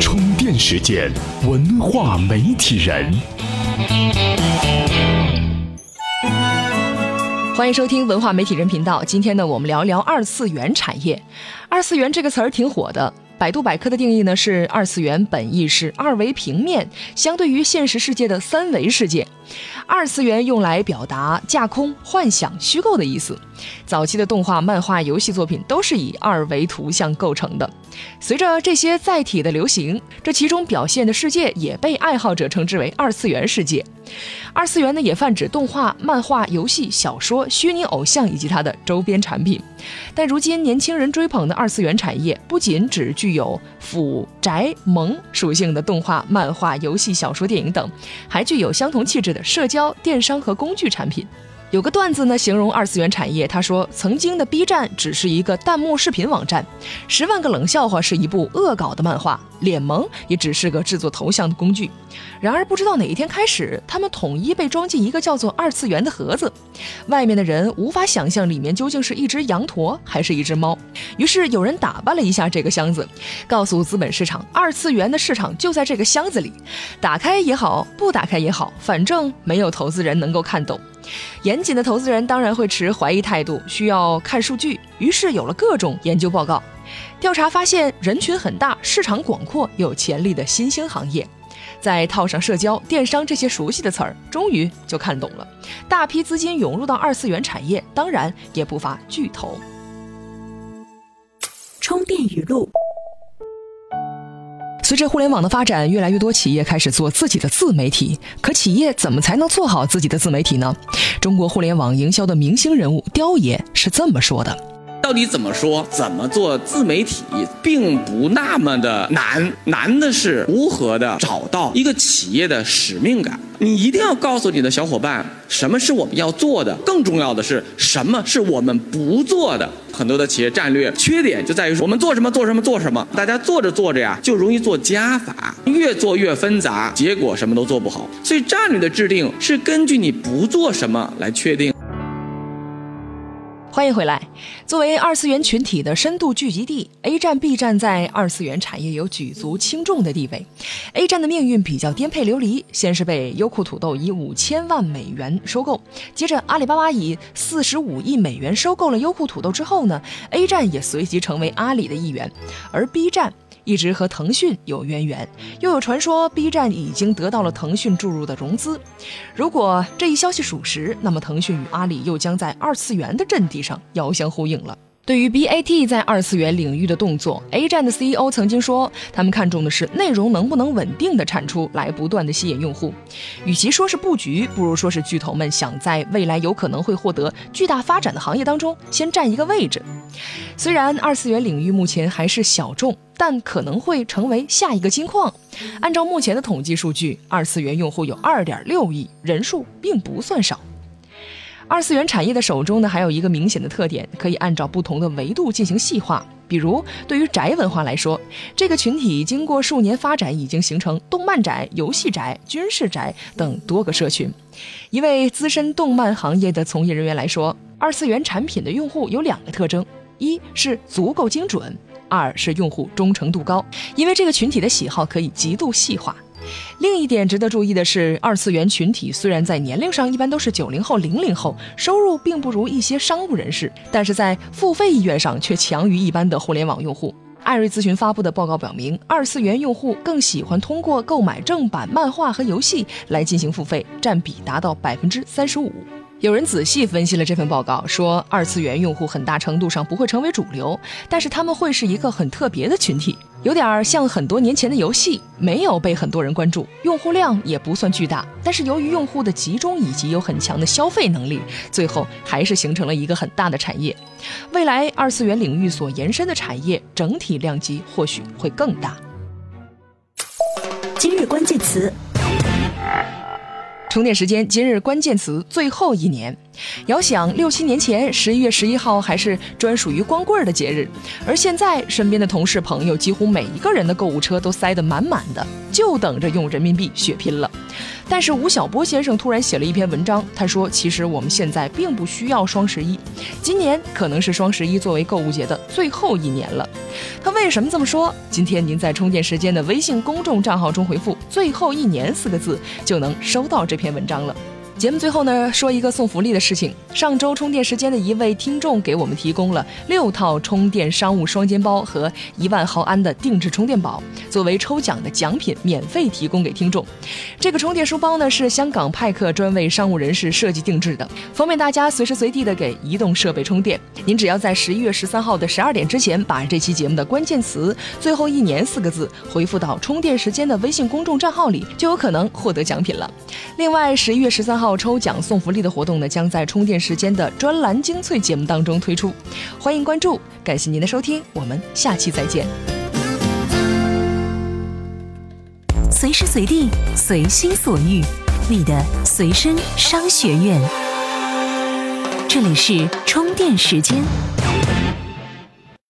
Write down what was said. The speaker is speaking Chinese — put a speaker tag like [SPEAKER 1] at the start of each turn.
[SPEAKER 1] 充电时间，文化媒体人。
[SPEAKER 2] 欢迎收听文化媒体人频道。今天呢，我们聊聊二次元产业。二次元这个词儿挺火的。百度百科的定义呢是：二次元本意是二维平面，相对于现实世界的三维世界。二次元用来表达架空、幻想、虚构的意思。早期的动画、漫画、游戏作品都是以二维图像构成的。随着这些载体的流行，这其中表现的世界也被爱好者称之为二次元世界。二次元呢，也泛指动画、漫画、游戏、小说、虚拟偶像以及它的周边产品。但如今年轻人追捧的二次元产业，不仅只具有腐、宅、萌属性的动画、漫画、游戏、小说、电影等，还具有相同气质的社交、电商和工具产品。有个段子呢，形容二次元产业。他说，曾经的 B 站只是一个弹幕视频网站，十万个冷笑话是一部恶搞的漫画，脸萌也只是个制作头像的工具。然而，不知道哪一天开始，他们统一被装进一个叫做二次元的盒子，外面的人无法想象里面究竟是一只羊驼还是一只猫。于是有人打扮了一下这个箱子，告诉资本市场，二次元的市场就在这个箱子里，打开也好，不打开也好，反正没有投资人能够看懂。严谨的投资人当然会持怀疑态度，需要看数据。于是有了各种研究报告，调查发现人群很大、市场广阔、有潜力的新兴行业。再套上社交、电商这些熟悉的词儿，终于就看懂了。大批资金涌入到二次元产业，当然也不乏巨头。
[SPEAKER 3] 充电语录。
[SPEAKER 2] 随着互联网的发展，越来越多企业开始做自己的自媒体。可企业怎么才能做好自己的自媒体呢？中国互联网营销的明星人物刁爷是这么说的。
[SPEAKER 4] 到底怎么说？怎么做自媒体，并不那么的难，难的是如何的找到一个企业的使命感。你一定要告诉你的小伙伴，什么是我们要做的，更重要的是什么是我们不做的。很多的企业战略缺点就在于说，我们做什么做什么做什么，大家做着做着呀，就容易做加法，越做越纷杂，结果什么都做不好。所以战略的制定是根据你不做什么来确定。
[SPEAKER 2] 欢迎回来。作为二次元群体的深度聚集地，A 站、B 站在二次元产业有举足轻重的地位。A 站的命运比较颠沛流离，先是被优酷土豆以五千万美元收购，接着阿里巴巴以四十五亿美元收购了优酷土豆之后呢，A 站也随即成为阿里的一员，而 B 站。一直和腾讯有渊源，又有传说 B 站已经得到了腾讯注入的融资。如果这一消息属实，那么腾讯与阿里又将在二次元的阵地上遥相呼应了。对于 BAT 在二次元领域的动作，A 站的 CEO 曾经说，他们看重的是内容能不能稳定的产出来，不断的吸引用户。与其说是布局，不如说是巨头们想在未来有可能会获得巨大发展的行业当中先占一个位置。虽然二次元领域目前还是小众，但可能会成为下一个金矿。按照目前的统计数据，二次元用户有2.6亿，人数并不算少。二次元产业的手中呢，还有一个明显的特点，可以按照不同的维度进行细化。比如，对于宅文化来说，这个群体经过数年发展，已经形成动漫宅、游戏宅、军事宅等多个社群。一位资深动漫行业的从业人员来说，二次元产品的用户有两个特征：一是足够精准，二是用户忠诚度高，因为这个群体的喜好可以极度细化。另一点值得注意的是，二次元群体虽然在年龄上一般都是九零后、零零后，收入并不如一些商务人士，但是在付费意愿上却强于一般的互联网用户。艾瑞咨询发布的报告表明，二次元用户更喜欢通过购买正版漫画和游戏来进行付费，占比达到百分之三十五。有人仔细分析了这份报告，说二次元用户很大程度上不会成为主流，但是他们会是一个很特别的群体，有点像很多年前的游戏，没有被很多人关注，用户量也不算巨大，但是由于用户的集中以及有很强的消费能力，最后还是形成了一个很大的产业。未来二次元领域所延伸的产业整体量级或许会更大。
[SPEAKER 3] 今日关键词。
[SPEAKER 2] 充电时间，今日关键词最后一年。遥想六七年前，十一月十一号还是专属于光棍的节日，而现在身边的同事朋友几乎每一个人的购物车都塞得满满的，就等着用人民币血拼了。但是吴晓波先生突然写了一篇文章，他说：“其实我们现在并不需要双十一，今年可能是双十一作为购物节的最后一年了。”他为什么这么说？今天您在充电时间的微信公众账号中回复“最后一年”四个字，就能收到这篇文章了。节目最后呢，说一个送福利的事情。上周充电时间的一位听众给我们提供了六套充电商务双肩包和一万毫安的定制充电宝，作为抽奖的奖品，免费提供给听众。这个充电书包呢，是香港派克专为商务人士设计定制的，方便大家随时随地的给移动设备充电。您只要在十一月十三号的十二点之前，把这期节目的关键词“最后一年”四个字回复到充电时间的微信公众账号里，就有可能获得奖品了。另外，十一月十三号。抽奖送福利的活动呢，将在充电时间的专栏精粹节目当中推出，欢迎关注。感谢您的收听，我们下期再见。
[SPEAKER 3] 随时随地，随心所欲，你的随身商学院。这里是充电时间。